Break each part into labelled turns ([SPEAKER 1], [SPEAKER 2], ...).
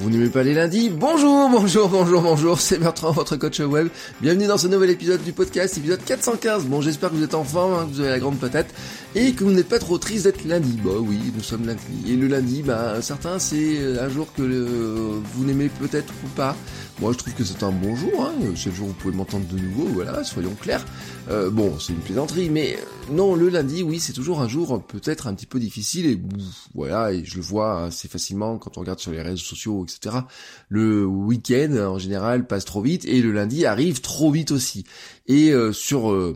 [SPEAKER 1] Vous n'aimez pas les lundis Bonjour, bonjour, bonjour, bonjour, c'est Bertrand, votre coach web. Bienvenue dans ce nouvel épisode du podcast, épisode 415. Bon, j'espère que vous êtes en forme, hein, que vous avez la grande patate, et que vous n'êtes pas trop triste d'être lundi. Bah oui, nous sommes lundi. Et le lundi, bah certains, c'est un jour que vous n'aimez peut-être ou pas. Moi, je trouve que c'est un bon jour. Hein. Le jour vous pouvez m'entendre de nouveau. Voilà, soyons clairs. Euh, bon, c'est une plaisanterie, mais euh, non, le lundi, oui, c'est toujours un jour peut-être un petit peu difficile. Et voilà, et je le vois assez facilement quand on regarde sur les réseaux sociaux, etc. Le week-end, en général, passe trop vite, et le lundi arrive trop vite aussi. Et euh, sur euh,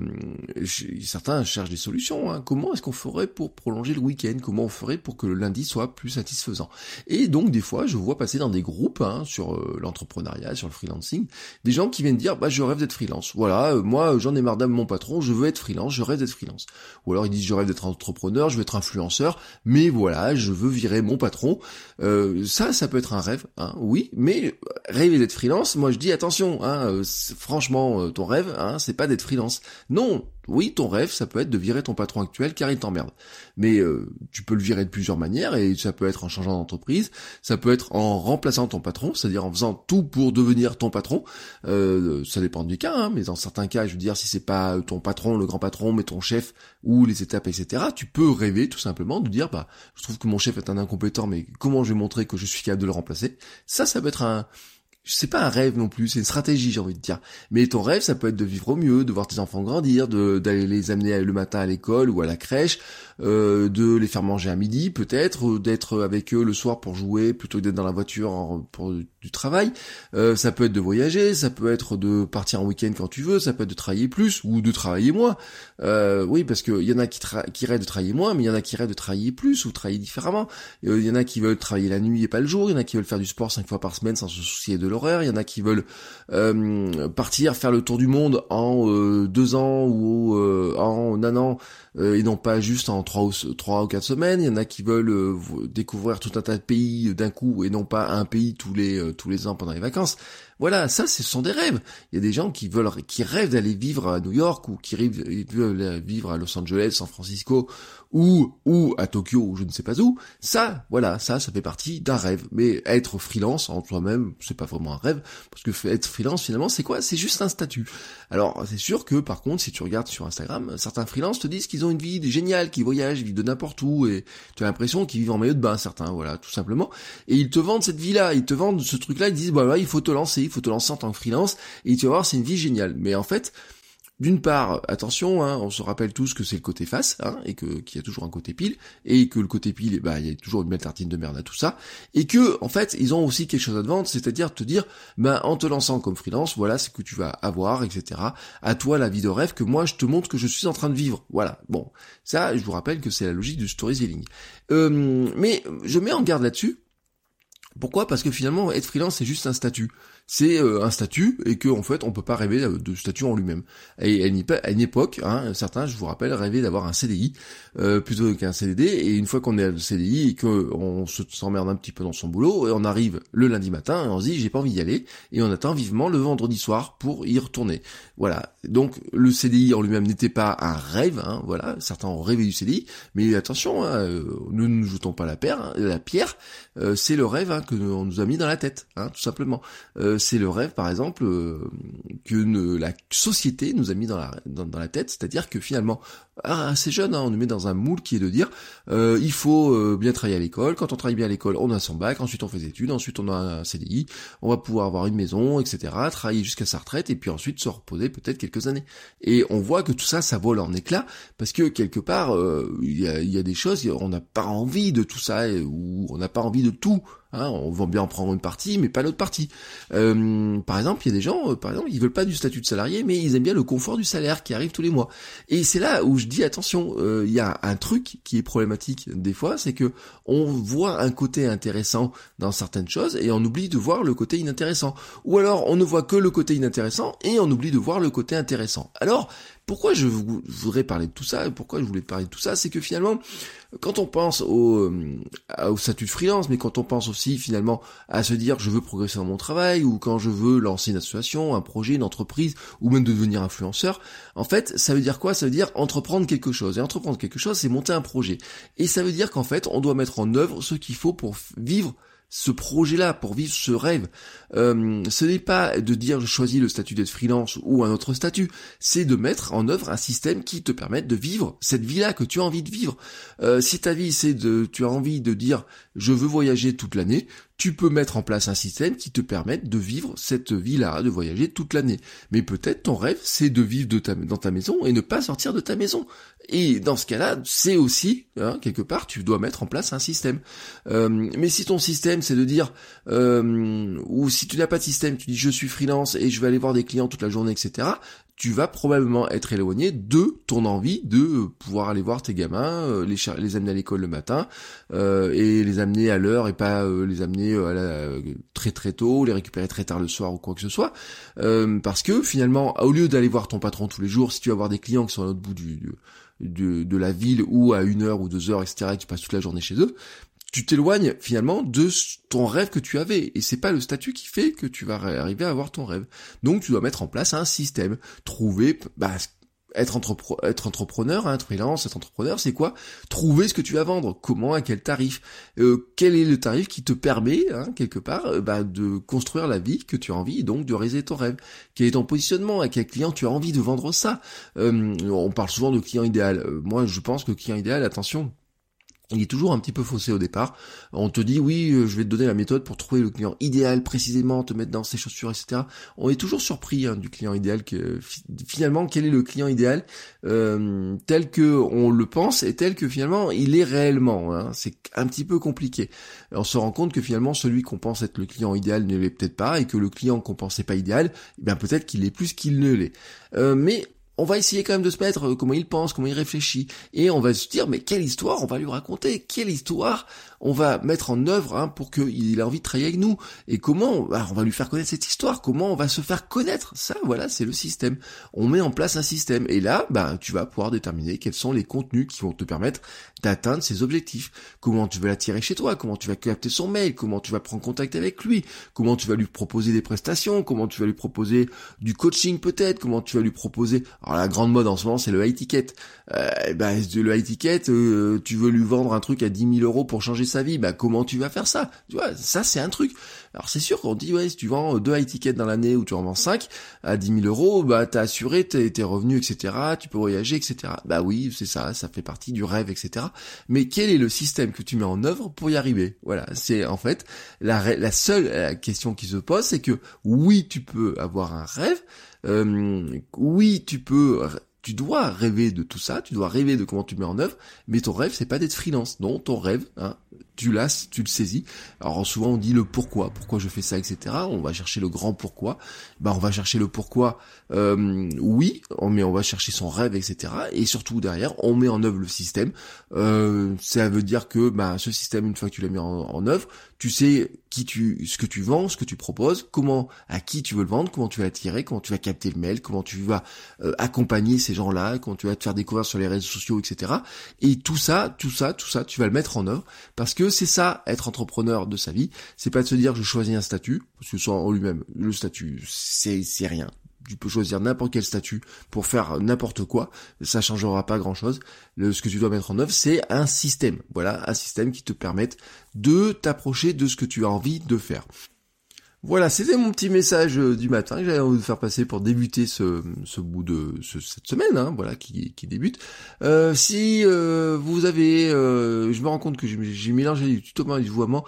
[SPEAKER 1] certains cherchent des solutions. Hein. Comment est-ce qu'on ferait pour prolonger le week-end? Comment on ferait pour que le lundi soit plus satisfaisant? Et donc des fois, je vois passer dans des groupes hein, sur euh, l'entrepreneuriat, sur le freelancing, des gens qui viennent dire bah je rêve d'être freelance. Voilà, moi j'en ai marre mon patron, je veux être freelance, je rêve d'être freelance. Ou alors ils disent je rêve d'être entrepreneur, je veux être influenceur, mais voilà, je veux virer mon patron. ça, ça peut être un rêve, hein, oui, mais rêver d'être freelance, moi je dis attention, hein, franchement ton rêve, hein, c'est pas d'être freelance. Non, oui, ton rêve, ça peut être de virer ton patron actuel car il t'emmerde. Mais euh, tu peux le virer de plusieurs manières et ça peut être en changeant d'entreprise, ça peut être en remplaçant ton patron, c'est-à-dire en faisant tout pour devenir ton patron. Euh, ça dépend du cas, hein, mais dans certains cas, je veux dire, si c'est pas ton patron, le grand patron, mais ton chef ou les étapes, etc., tu peux rêver tout simplement de dire, bah, je trouve que mon chef est un incompétent, mais comment je vais montrer que je suis capable de le remplacer? Ça, ça peut être un, c'est pas un rêve non plus, c'est une stratégie, j'ai envie de dire. Mais ton rêve, ça peut être de vivre au mieux, de voir tes enfants grandir, d'aller les amener le matin à l'école ou à la crèche, euh, de les faire manger à midi, peut-être, d'être avec eux le soir pour jouer plutôt que d'être dans la voiture pour du travail. Euh, ça peut être de voyager, ça peut être de partir en week-end quand tu veux, ça peut être de travailler plus ou de travailler moins. Euh, oui, parce qu'il y en a qui, qui rêvent de travailler moins, mais il y en a qui rêvent de travailler plus ou travailler différemment. Il y en a qui veulent travailler la nuit et pas le jour, il y en a qui veulent faire du sport cinq fois par semaine sans se soucier de il y en a qui veulent euh, partir faire le tour du monde en euh, deux ans ou euh, en un an et non pas juste en trois ou, trois ou quatre semaines. Il y en a qui veulent découvrir tout un tas de pays d'un coup et non pas un pays tous les tous les ans pendant les vacances. Voilà, ça, ce sont des rêves. Il y a des gens qui veulent, qui rêvent d'aller vivre à New York ou qui rêvent veulent vivre à Los Angeles, San Francisco ou ou à Tokyo ou je ne sais pas où. Ça, voilà, ça, ça fait partie d'un rêve. Mais être freelance en soi-même, c'est pas vraiment un rêve parce que être freelance finalement, c'est quoi? C'est juste un statut. Alors, c'est sûr que par contre, si tu regardes sur Instagram, certains freelances te disent qu'ils une vie géniale, qu'ils voyagent, ils vivent de n'importe où et tu as l'impression qu'ils vivent en maillot de bain, certains, voilà, tout simplement. Et ils te vendent cette vie-là, ils te vendent ce truc-là, ils disent, bah, il faut te lancer il faut te lancer en tant que freelance, et tu vas voir, c'est une vie géniale. Mais en fait, d'une part, attention, hein, on se rappelle tous que c'est le côté face, hein, et que qu'il y a toujours un côté pile, et que le côté pile, bah, il y a toujours une belle tartine de merde à tout ça, et que en fait, ils ont aussi quelque chose à te vendre, c'est-à-dire te dire, bah, en te lançant comme freelance, voilà ce que tu vas avoir, etc. À toi la vie de rêve que moi je te montre que je suis en train de vivre. Voilà. Bon, ça, je vous rappelle que c'est la logique du storytelling. Euh, mais je mets en garde là-dessus. Pourquoi? Parce que finalement, être freelance, c'est juste un statut c'est euh, un statut et que en fait on peut pas rêver de statut en lui-même. Et à une, époque, hein, certains, je vous rappelle, rêvaient d'avoir un CDI euh, plutôt qu'un CDD. Et une fois qu'on est à le CDI et qu'on s'emmerde un petit peu dans son boulot, et on arrive le lundi matin et on se dit j'ai pas envie d'y aller et on attend vivement le vendredi soir pour y retourner. Voilà. Donc le CDI en lui-même n'était pas un rêve. Hein, voilà. Certains ont rêvé du CDI, mais attention, hein, euh, nous ne nous jetons pas la. Hein, la pierre, c'est le rêve hein, que on nous a mis dans la tête, hein, tout simplement. C'est le rêve, par exemple, euh, que la société nous a mis dans la, tête, c'est-à-dire que finalement, ah, assez jeune, hein, on nous met dans un moule qui est de dire, euh, il faut bien travailler à l'école, quand on travaille bien à l'école, on a son bac, ensuite on fait des études, ensuite on a un CDI, on va pouvoir avoir une maison, etc., travailler jusqu'à sa retraite, et puis ensuite se reposer peut-être quelques années. Et on voit que tout ça, ça vole en éclats, parce que quelque part, il y a, y, a, des choses, on n'a pas envie de tout ça, ou on n'a pas envie de tout, On va bien en prendre une partie, mais pas l'autre partie. Euh, par exemple, il y a des gens, euh, par exemple, ils veulent pas du statut de salarié, mais ils aiment bien le confort du salaire qui arrive tous les mois. Et c'est là où je dis attention, euh, il y a un truc qui est problématique des fois, c'est que on voit un côté intéressant dans certaines choses et on oublie de voir le côté inintéressant. Ou alors on ne voit que le côté inintéressant et on oublie de voir le côté intéressant. Alors pourquoi je voudrais parler de tout ça Pourquoi je voulais parler de tout ça? C'est que finalement, quand on pense au, euh, au statut de freelance, mais quand on pense aussi finalement à se dire je veux progresser dans mon travail, ou quand je veux lancer une association, un projet, une entreprise, ou même devenir influenceur, en fait, ça veut dire quoi? Ça veut dire entreprendre quelque chose. Et entreprendre quelque chose, c'est monter un projet. Et ça veut dire qu'en fait, on doit mettre en œuvre ce qu'il faut pour vivre ce projet-là, pour vivre ce rêve. Euh, ce n'est pas de dire je choisis le statut d'être freelance ou un autre statut, c'est de mettre en œuvre un système qui te permette de vivre cette vie-là que tu as envie de vivre. Euh, si ta vie c'est de, tu as envie de dire je veux voyager toute l'année, tu peux mettre en place un système qui te permette de vivre cette vie-là, de voyager toute l'année. Mais peut-être ton rêve, c'est de vivre dans ta maison et ne pas sortir de ta maison. Et dans ce cas-là, c'est aussi, hein, quelque part, tu dois mettre en place un système. Euh, mais si ton système, c'est de dire, euh, ou si tu n'as pas de système, tu dis je suis freelance et je vais aller voir des clients toute la journée, etc tu vas probablement être éloigné de ton envie de pouvoir aller voir tes gamins, euh, les, les amener à l'école le matin euh, et les amener à l'heure et pas euh, les amener très très tôt, les récupérer très tard le soir ou quoi que ce soit. parce que finalement, au lieu d'aller voir ton patron tous les jours, si tu vas voir des clients qui sont à l'autre bout du, de, la ville ou à une heure ou deux heures, etc., et tu passes toute la journée chez eux, tu t'éloignes finalement de ton rêve que tu avais. Et c'est pas le statut qui fait que tu vas arriver à avoir ton rêve. Donc tu dois mettre en place un système. Trouver, bah, être, entrepreneur, hein, être freelance, être entrepreneur, c'est quoi? Trouver ce que tu vas vendre. Comment, à quel tarif? Euh, Quel est le tarif qui te permet, hein, quelque part, euh, bah, de construire la vie que tu as envie, donc de réaliser ton rêve? Quel est ton positionnement? À quel client tu as envie de vendre ça? Euh, On parle souvent de client idéal. moi, je pense que client idéal, attention, il est toujours un petit peu faussé au départ. On te dit oui, euh, je vais te donner la méthode pour trouver le client idéal précisément, te mettre dans ses chaussures, etc. On est toujours surpris hein, du client idéal. Que finalement, quel est le client idéal euh, tel que on le pense et tel que finalement il est réellement. Hein. C'est un petit peu compliqué. On se rend compte que finalement celui qu'on pense être le client idéal ne l'est peut-être pas et que le client qu'on pensait pas idéal, eh peut-être qu'il est plus qu'il ne l'est. Euh, mais on va essayer quand même de se mettre euh, comment il pense, comment il réfléchit, et on va se dire mais quelle histoire on va lui raconter, quelle histoire on va mettre en œuvre hein, pour qu'il ait envie de travailler avec nous, et comment on va lui faire connaître cette histoire, comment on va se faire connaître, ça voilà c'est le système. On met en place un système, et là bah, tu vas pouvoir déterminer quels sont les contenus qui vont te permettre d'atteindre ses objectifs, comment tu vas l'attirer chez toi, comment tu vas capter son mail, comment tu vas prendre contact avec lui, comment tu vas lui proposer des prestations, comment tu vas lui proposer du coaching peut-être, comment tu vas lui proposer alors la grande mode en ce moment, c'est le high ticket. Euh, bah, le high ticket, euh, tu veux lui vendre un truc à 10 000 euros pour changer sa vie, bah comment tu vas faire ça? Tu vois, ça c'est un truc. Alors c'est sûr qu'on dit ouais, si tu vends deux high tickets dans l'année ou tu en vends 5 à 10 000 euros, bah t'as assuré tes, tes, revenus, etc. Tu peux voyager, etc. Bah oui, c'est ça, ça fait partie du rêve, etc. Mais quel est le système que tu mets en œuvre pour y arriver? Voilà, c'est en fait la, la seule euh, question qui se pose, c'est que oui, tu peux avoir un rêve, euh, oui, tu peux, tu dois rêver de tout ça, tu dois rêver de comment tu mets en œuvre, mais ton rêve, c'est pas d'être freelance. Non, ton rêve, hein, tu l'as, tu le saisis. Alors souvent on dit le pourquoi, pourquoi je fais ça, etc. On va chercher le grand pourquoi. Bah on va chercher le pourquoi. Euh, oui, mais on va chercher son rêve, etc. Et surtout derrière, on met en œuvre le système. Euh, ça veut dire que bah ce système, une fois que tu l'as mis en, en œuvre, tu sais qui tu, ce que tu vends, ce que tu proposes, comment, à qui tu veux le vendre, comment tu vas attirer, comment tu vas capter le mail, comment tu vas euh, accompagner ces gens-là, comment tu vas te faire découvrir sur les réseaux sociaux, etc. Et tout ça, tout ça, tout ça, tu vas le mettre en œuvre que c'est ça, être entrepreneur de sa vie. C'est pas de se dire je choisis un statut, parce que ça en lui-même, le statut, c'est, c'est rien. Tu peux choisir n'importe quel statut pour faire n'importe quoi, ça changera pas grand chose. ce que tu dois mettre en œuvre, c'est un système. Voilà, un système qui te permette de t'approcher de ce que tu as envie de faire. Voilà, c'était mon petit message euh, du matin que j'avais envie de faire passer pour débuter ce, ce bout de cette semaine, hein, voilà, qui, qui débute. Euh, si euh, vous avez, je me rends compte que j'ai mélangé du tutoiement et du vouvoiement,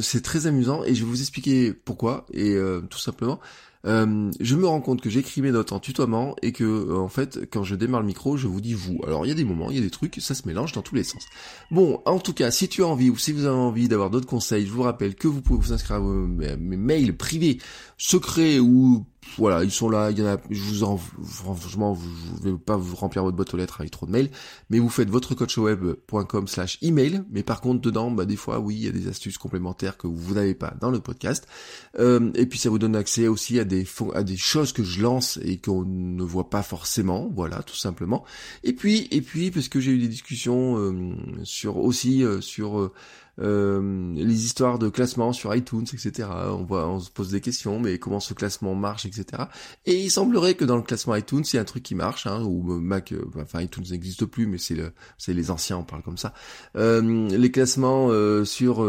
[SPEAKER 1] c'est très amusant et je vais vous expliquer pourquoi et tout simplement. Euh, je me rends compte que j'écris mes notes en tutoiement et que euh, en fait quand je démarre le micro je vous dis vous. Alors il y a des moments, il y a des trucs, ça se mélange dans tous les sens. Bon, en tout cas, si tu as envie ou si vous avez envie d'avoir d'autres conseils, je vous rappelle que vous pouvez vous inscrire à mes mails privés, secrets ou voilà, ils sont là, il y en a, je vous en, franchement, je vais pas vous remplir votre boîte aux lettres avec trop de mails, mais vous faites votre coachweb.com slash email, mais par contre, dedans, bah, des fois, oui, il y a des astuces complémentaires que vous n'avez pas dans le podcast, euh, et puis ça vous donne accès aussi à des, à des choses que je lance et qu'on ne voit pas forcément, voilà, tout simplement, et puis, et puis, parce que j'ai eu des discussions euh, sur, aussi, euh, sur, euh, les histoires de classement sur iTunes, etc. On voit, on se pose des questions, mais comment ce classement marche, etc. Et il semblerait que dans le classement iTunes, il y a un truc qui marche, hein, ou Mac, euh, enfin iTunes n'existe plus, mais c'est le, c'est les anciens, on parle comme ça. Euh, les classements euh, sur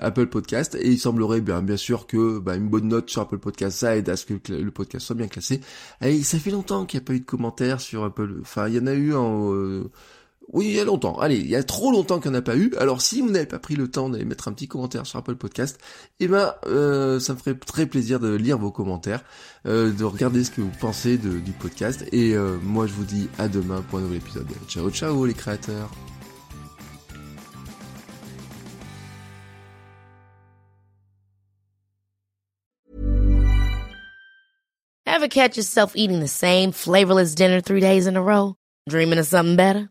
[SPEAKER 1] Apple Podcast, et il semblerait bien, bien sûr que bah, une bonne note sur Apple Podcast, ça aide à ce que le podcast soit bien classé. Et ça fait longtemps qu'il n'y a pas eu de commentaires sur Apple. Enfin, il y en a eu en oui, il y a longtemps. Allez, il y a trop longtemps qu'il n'y en a pas eu. Alors si vous n'avez pas pris le temps d'aller mettre un petit commentaire sur Apple Podcast, eh ben euh, ça me ferait très plaisir de lire vos commentaires, euh, de regarder ce que vous pensez du podcast. Et euh, moi je vous dis à demain pour un nouvel épisode. Ciao ciao les créateurs.
[SPEAKER 2] Catch yourself eating the same flavorless dinner three days in a row? Dreaming of something better?